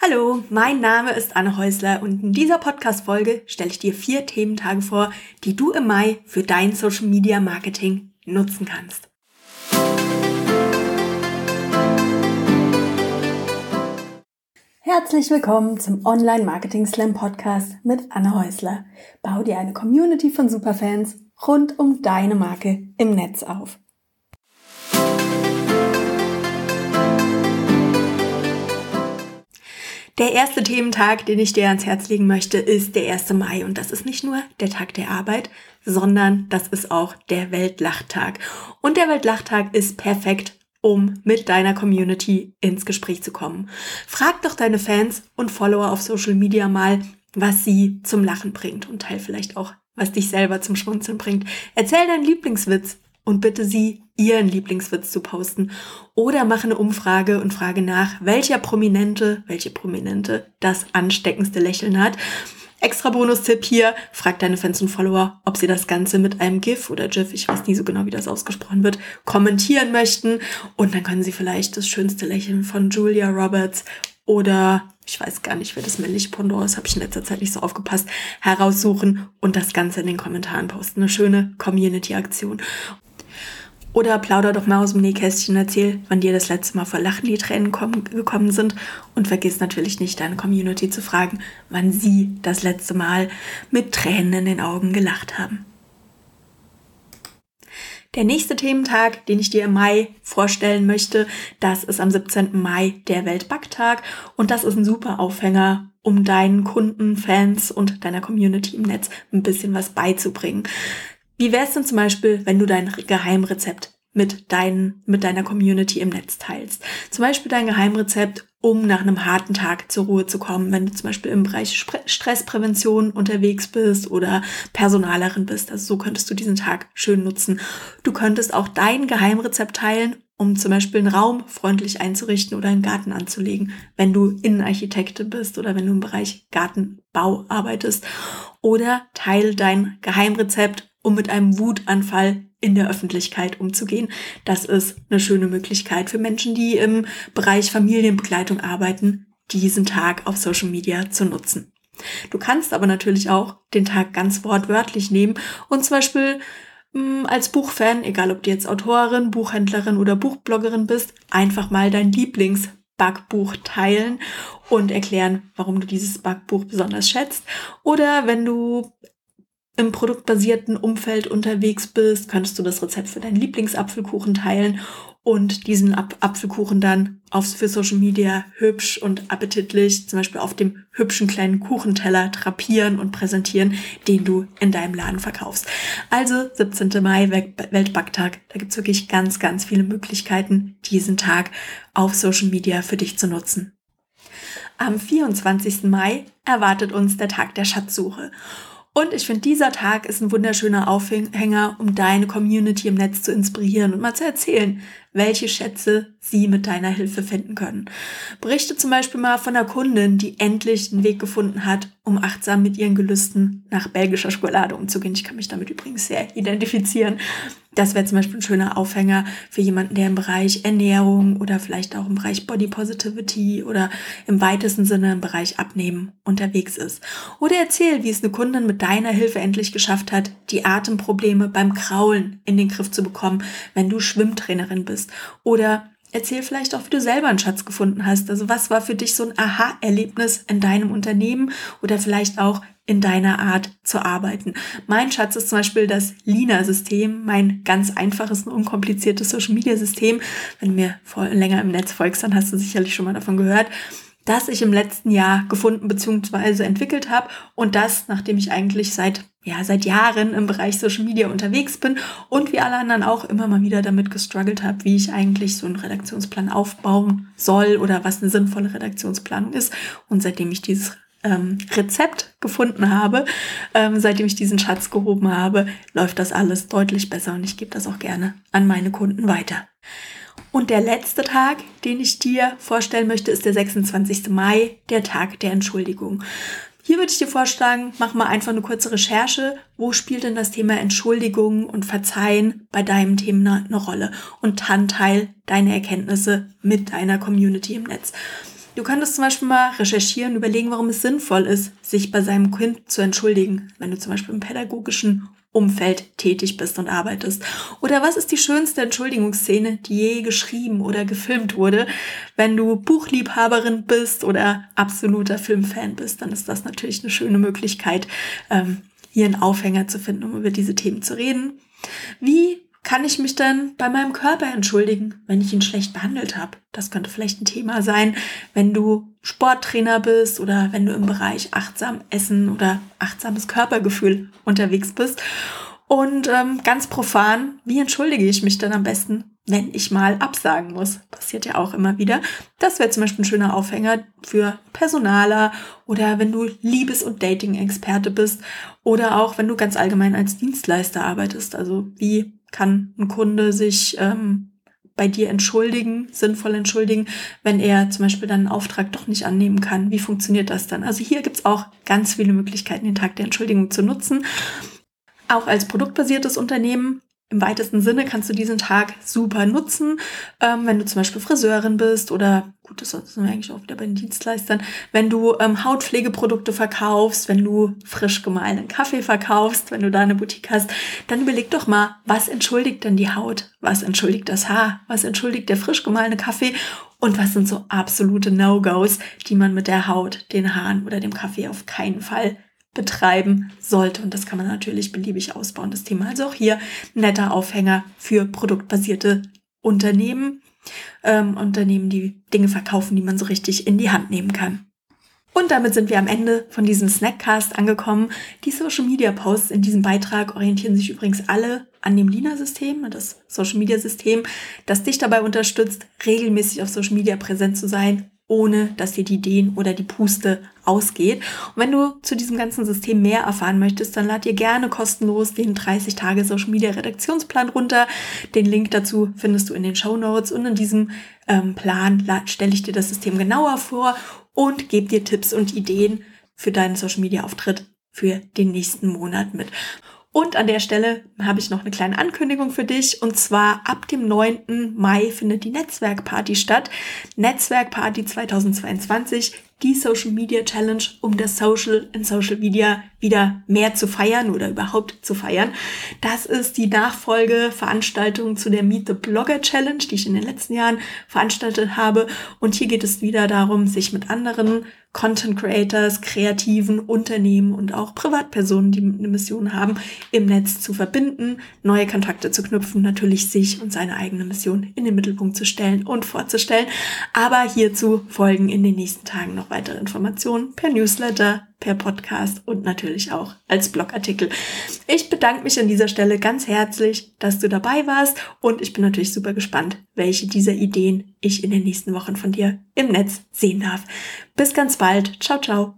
Hallo, mein Name ist Anne Häusler und in dieser Podcast-Folge stelle ich dir vier Thementage vor, die du im Mai für dein Social Media Marketing nutzen kannst. Herzlich willkommen zum Online Marketing Slam Podcast mit Anne Häusler. Bau dir eine Community von Superfans rund um deine Marke im Netz auf. Der erste Thementag, den ich dir ans Herz legen möchte, ist der 1. Mai. Und das ist nicht nur der Tag der Arbeit, sondern das ist auch der Weltlachtag. Und der Weltlachtag ist perfekt, um mit deiner Community ins Gespräch zu kommen. Frag doch deine Fans und Follower auf Social Media mal, was sie zum Lachen bringt und teil vielleicht auch, was dich selber zum Schmunzeln bringt. Erzähl deinen Lieblingswitz und bitte sie, ihren Lieblingswitz zu posten. Oder mache eine Umfrage und frage nach, welcher Prominente, welche Prominente das ansteckendste Lächeln hat. Extra Bonustipp hier, frag deine Fans und Follower, ob sie das Ganze mit einem GIF oder GIF, ich weiß nie so genau, wie das ausgesprochen wird, kommentieren möchten. Und dann können sie vielleicht das schönste Lächeln von Julia Roberts oder ich weiß gar nicht, wer das männliche Pendant ist, habe ich in letzter Zeit nicht so aufgepasst, heraussuchen und das Ganze in den Kommentaren posten. Eine schöne Community-Aktion. Oder plauder doch mal aus dem Nähkästchen, erzähl, wann dir das letzte Mal vor Lachen die Tränen kommen, gekommen sind und vergiss natürlich nicht, deine Community zu fragen, wann sie das letzte Mal mit Tränen in den Augen gelacht haben. Der nächste Thementag, den ich dir im Mai vorstellen möchte, das ist am 17. Mai der Weltbacktag und das ist ein super Aufhänger, um deinen Kunden, Fans und deiner Community im Netz ein bisschen was beizubringen. Wie wäre es denn zum Beispiel, wenn du dein Geheimrezept mit, dein, mit deiner Community im Netz teilst? Zum Beispiel dein Geheimrezept, um nach einem harten Tag zur Ruhe zu kommen, wenn du zum Beispiel im Bereich Stressprävention unterwegs bist oder Personalerin bist. Also so könntest du diesen Tag schön nutzen. Du könntest auch dein Geheimrezept teilen, um zum Beispiel einen Raum freundlich einzurichten oder einen Garten anzulegen, wenn du Innenarchitekte bist oder wenn du im Bereich Gartenbau arbeitest. Oder teile dein Geheimrezept um mit einem Wutanfall in der Öffentlichkeit umzugehen. Das ist eine schöne Möglichkeit für Menschen, die im Bereich Familienbegleitung arbeiten, diesen Tag auf Social Media zu nutzen. Du kannst aber natürlich auch den Tag ganz wortwörtlich nehmen und zum Beispiel mh, hm, als Buchfan, egal ob du jetzt Autorin, Buchhändlerin oder Buchbloggerin bist, einfach mal dein Lieblingsbackbuch teilen und erklären, warum du dieses Backbuch besonders schätzt. Oder wenn du im produktbasierten Umfeld unterwegs bist, könntest du das Rezept für deinen Lieblingsapfelkuchen teilen und diesen Ap Apfelkuchen dann aufs, für Social Media hübsch und appetitlich, zum Beispiel auf dem hübschen kleinen Kuchenteller drapieren und präsentieren, den du in deinem Laden verkaufst. Also 17. Mai, Weltbacktag, da gibt's wirklich ganz, ganz viele Möglichkeiten, diesen Tag auf Social Media für dich zu nutzen. Am 24. Mai erwartet uns der Tag der Schatzsuche. Und ich finde, dieser Tag ist ein wunderschöner Aufhänger, um deine Community im Netz zu inspirieren und mal zu erzählen, welche Schätze sie mit deiner Hilfe finden können. Berichte zum Beispiel mal von einer Kundin, die endlich einen Weg gefunden hat, um achtsam mit ihren Gelüsten nach belgischer Schokolade umzugehen. Ich kann mich damit übrigens sehr identifizieren. Das wäre zum Beispiel ein schöner Aufhänger für jemanden, der im Bereich Ernährung oder vielleicht auch im Bereich Body Positivity oder im weitesten Sinne im Bereich Abnehmen unterwegs ist. Oder erzähl, wie es eine Kundin mit deiner Hilfe endlich geschafft hat, die Atemprobleme beim Kraulen in den Griff zu bekommen, wenn du Schwimmtrainerin bist. Oder erzähl vielleicht auch, wie du selber einen Schatz gefunden hast. Also was war für dich so ein Aha-Erlebnis in deinem Unternehmen oder vielleicht auch in deiner Art zu arbeiten. Mein Schatz ist zum Beispiel das Lina-System, mein ganz einfaches und unkompliziertes Social-Media-System. Wenn du mir länger im Netz folgst, dann hast du sicherlich schon mal davon gehört das ich im letzten Jahr gefunden bzw. entwickelt habe und das, nachdem ich eigentlich seit ja, seit Jahren im Bereich Social Media unterwegs bin und wie alle anderen auch immer mal wieder damit gestruggelt habe, wie ich eigentlich so einen Redaktionsplan aufbauen soll oder was eine sinnvolle Redaktionsplanung ist. Und seitdem ich dieses ähm, Rezept gefunden habe, ähm, seitdem ich diesen Schatz gehoben habe, läuft das alles deutlich besser und ich gebe das auch gerne an meine Kunden weiter. Und der letzte Tag, den ich dir vorstellen möchte, ist der 26. Mai, der Tag der Entschuldigung. Hier würde ich dir vorschlagen, mach mal einfach eine kurze Recherche. Wo spielt denn das Thema Entschuldigung und Verzeihen bei deinem Thema eine Rolle? Und dann teil deine Erkenntnisse mit deiner Community im Netz. Du könntest zum Beispiel mal recherchieren, überlegen, warum es sinnvoll ist, sich bei seinem Kind zu entschuldigen, wenn du zum Beispiel im pädagogischen Umfeld tätig bist und arbeitest. Oder was ist die schönste Entschuldigungsszene, die je geschrieben oder gefilmt wurde? Wenn du Buchliebhaberin bist oder absoluter Filmfan bist, dann ist das natürlich eine schöne Möglichkeit, ähm, hier einen Aufhänger zu finden, um über diese Themen zu reden. Wie kann ich mich dann bei meinem Körper entschuldigen, wenn ich ihn schlecht behandelt habe? Das könnte vielleicht ein Thema sein, wenn du Sporttrainer bist oder wenn du im Bereich achtsam Essen oder achtsames Körpergefühl unterwegs bist. Und ähm, ganz profan, wie entschuldige ich mich dann am besten, wenn ich mal absagen muss? Passiert ja auch immer wieder. Das wäre zum Beispiel ein schöner Aufhänger für Personaler oder wenn du Liebes- und Dating-Experte bist oder auch wenn du ganz allgemein als Dienstleister arbeitest. Also wie kann ein Kunde sich ähm, bei dir entschuldigen, sinnvoll entschuldigen, wenn er zum Beispiel deinen Auftrag doch nicht annehmen kann. Wie funktioniert das dann? Also hier gibt's auch ganz viele Möglichkeiten, den Tag der Entschuldigung zu nutzen. Auch als produktbasiertes Unternehmen im weitesten Sinne kannst du diesen Tag super nutzen, ähm, wenn du zum Beispiel Friseurin bist oder, gut, das sind wir eigentlich auch wieder bei den Dienstleistern, wenn du ähm, Hautpflegeprodukte verkaufst, wenn du frisch gemahlenen Kaffee verkaufst, wenn du da eine Boutique hast, dann überleg doch mal, was entschuldigt denn die Haut? Was entschuldigt das Haar? Was entschuldigt der frisch gemahlene Kaffee? Und was sind so absolute No-Gos, die man mit der Haut, den Haaren oder dem Kaffee auf keinen Fall betreiben sollte. Und das kann man natürlich beliebig ausbauen, das Thema. Also auch hier netter Aufhänger für produktbasierte Unternehmen, ähm, Unternehmen, die Dinge verkaufen, die man so richtig in die Hand nehmen kann. Und damit sind wir am Ende von diesem Snackcast angekommen. Die Social Media Posts in diesem Beitrag orientieren sich übrigens alle an dem Lina-System, das Social Media System, das dich dabei unterstützt, regelmäßig auf Social Media präsent zu sein ohne dass dir die Ideen oder die Puste ausgeht. Und wenn du zu diesem ganzen System mehr erfahren möchtest, dann lad dir gerne kostenlos den 30 Tage Social Media Redaktionsplan runter. Den Link dazu findest du in den Show Notes und in diesem ähm, Plan stelle ich dir das System genauer vor und gebe dir Tipps und Ideen für deinen Social Media Auftritt für den nächsten Monat mit. Und an der Stelle habe ich noch eine kleine Ankündigung für dich. Und zwar ab dem 9. Mai findet die Netzwerkparty statt. Netzwerkparty 2022 die Social Media Challenge, um das Social in Social Media wieder mehr zu feiern oder überhaupt zu feiern. Das ist die Nachfolgeveranstaltung zu der Meet the Blogger Challenge, die ich in den letzten Jahren veranstaltet habe. Und hier geht es wieder darum, sich mit anderen Content Creators, kreativen Unternehmen und auch Privatpersonen, die eine Mission haben, im Netz zu verbinden, neue Kontakte zu knüpfen, natürlich sich und seine eigene Mission in den Mittelpunkt zu stellen und vorzustellen. Aber hierzu folgen in den nächsten Tagen noch weitere Informationen per Newsletter, per Podcast und natürlich auch als Blogartikel. Ich bedanke mich an dieser Stelle ganz herzlich, dass du dabei warst und ich bin natürlich super gespannt, welche dieser Ideen ich in den nächsten Wochen von dir im Netz sehen darf. Bis ganz bald. Ciao, ciao.